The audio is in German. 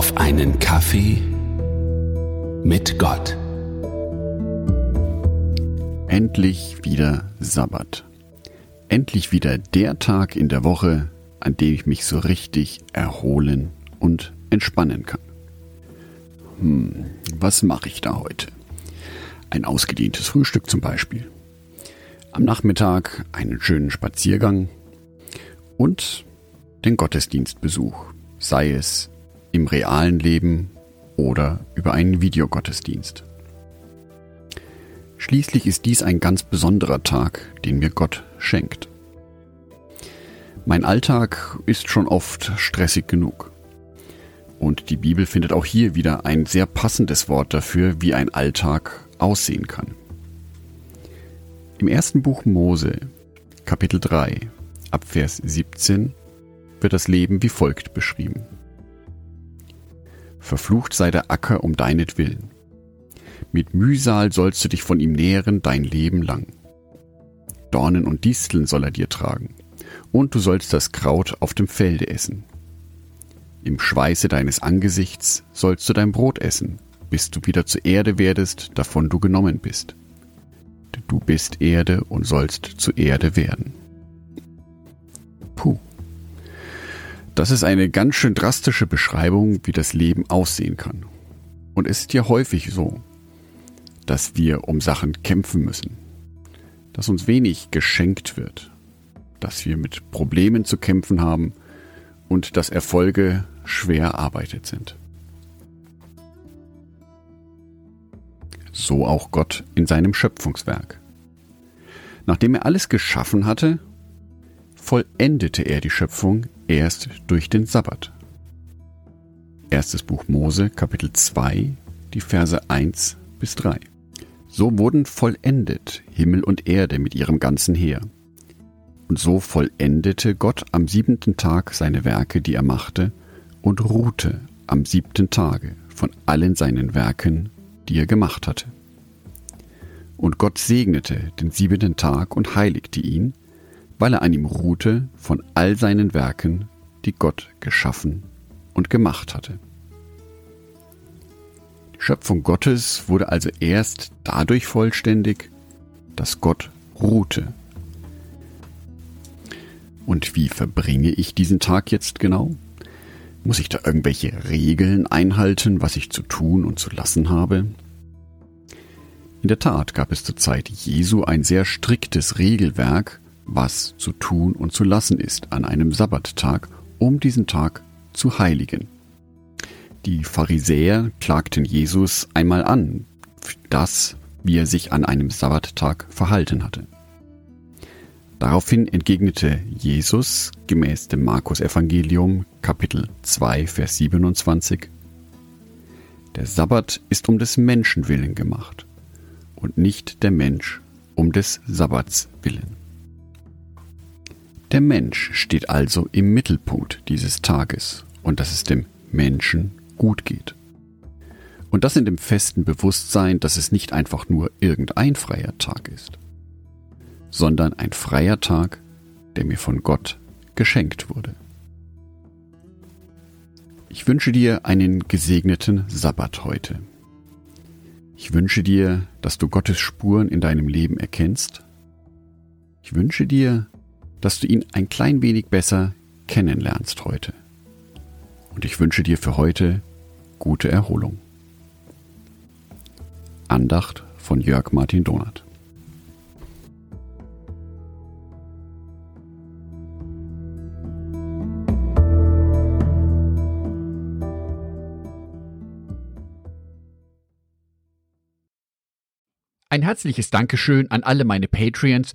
auf einen Kaffee mit Gott. Endlich wieder Sabbat. Endlich wieder der Tag in der Woche, an dem ich mich so richtig erholen und entspannen kann. Hm, was mache ich da heute? Ein ausgedehntes Frühstück zum Beispiel. Am Nachmittag einen schönen Spaziergang und den Gottesdienstbesuch, sei es im realen Leben oder über einen Videogottesdienst. Schließlich ist dies ein ganz besonderer Tag, den mir Gott schenkt. Mein Alltag ist schon oft stressig genug. Und die Bibel findet auch hier wieder ein sehr passendes Wort dafür, wie ein Alltag aussehen kann. Im ersten Buch Mose, Kapitel 3, ab Vers 17, wird das Leben wie folgt beschrieben. Verflucht sei der Acker um deinetwillen. Mit Mühsal sollst du dich von ihm nähren dein Leben lang. Dornen und Disteln soll er dir tragen, und du sollst das Kraut auf dem Felde essen. Im Schweiße deines Angesichts sollst du dein Brot essen, bis du wieder zur Erde werdest, davon du genommen bist. Du bist Erde und sollst zu Erde werden. Puh. Das ist eine ganz schön drastische Beschreibung, wie das Leben aussehen kann. Und es ist ja häufig so, dass wir um Sachen kämpfen müssen, dass uns wenig geschenkt wird, dass wir mit Problemen zu kämpfen haben und dass Erfolge schwer erarbeitet sind. So auch Gott in seinem Schöpfungswerk. Nachdem er alles geschaffen hatte, vollendete er die Schöpfung erst durch den Sabbat. Erstes Buch Mose, Kapitel 2, die Verse 1 bis 3. So wurden vollendet Himmel und Erde mit ihrem ganzen Heer. Und so vollendete Gott am siebenten Tag seine Werke, die er machte, und ruhte am siebten Tage von allen seinen Werken, die er gemacht hatte. Und Gott segnete den siebenten Tag und heiligte ihn, weil er an ihm ruhte von all seinen Werken, die Gott geschaffen und gemacht hatte. Die Schöpfung Gottes wurde also erst dadurch vollständig, dass Gott ruhte. Und wie verbringe ich diesen Tag jetzt genau? Muss ich da irgendwelche Regeln einhalten, was ich zu tun und zu lassen habe? In der Tat gab es zur Zeit Jesu ein sehr striktes Regelwerk, was zu tun und zu lassen ist an einem Sabbattag, um diesen Tag zu heiligen. Die Pharisäer klagten Jesus einmal an, das, wie er sich an einem Sabbattag verhalten hatte. Daraufhin entgegnete Jesus gemäß dem Markus Evangelium Kapitel 2 Vers 27 Der Sabbat ist um des Menschen willen gemacht und nicht der Mensch um des Sabbats willen. Der Mensch steht also im Mittelpunkt dieses Tages und dass es dem Menschen gut geht. Und das in dem festen Bewusstsein, dass es nicht einfach nur irgendein freier Tag ist, sondern ein freier Tag, der mir von Gott geschenkt wurde. Ich wünsche dir einen gesegneten Sabbat heute. Ich wünsche dir, dass du Gottes Spuren in deinem Leben erkennst. Ich wünsche dir, dass du ihn ein klein wenig besser kennenlernst heute. Und ich wünsche dir für heute gute Erholung. Andacht von Jörg Martin Donath. Ein herzliches Dankeschön an alle meine Patreons,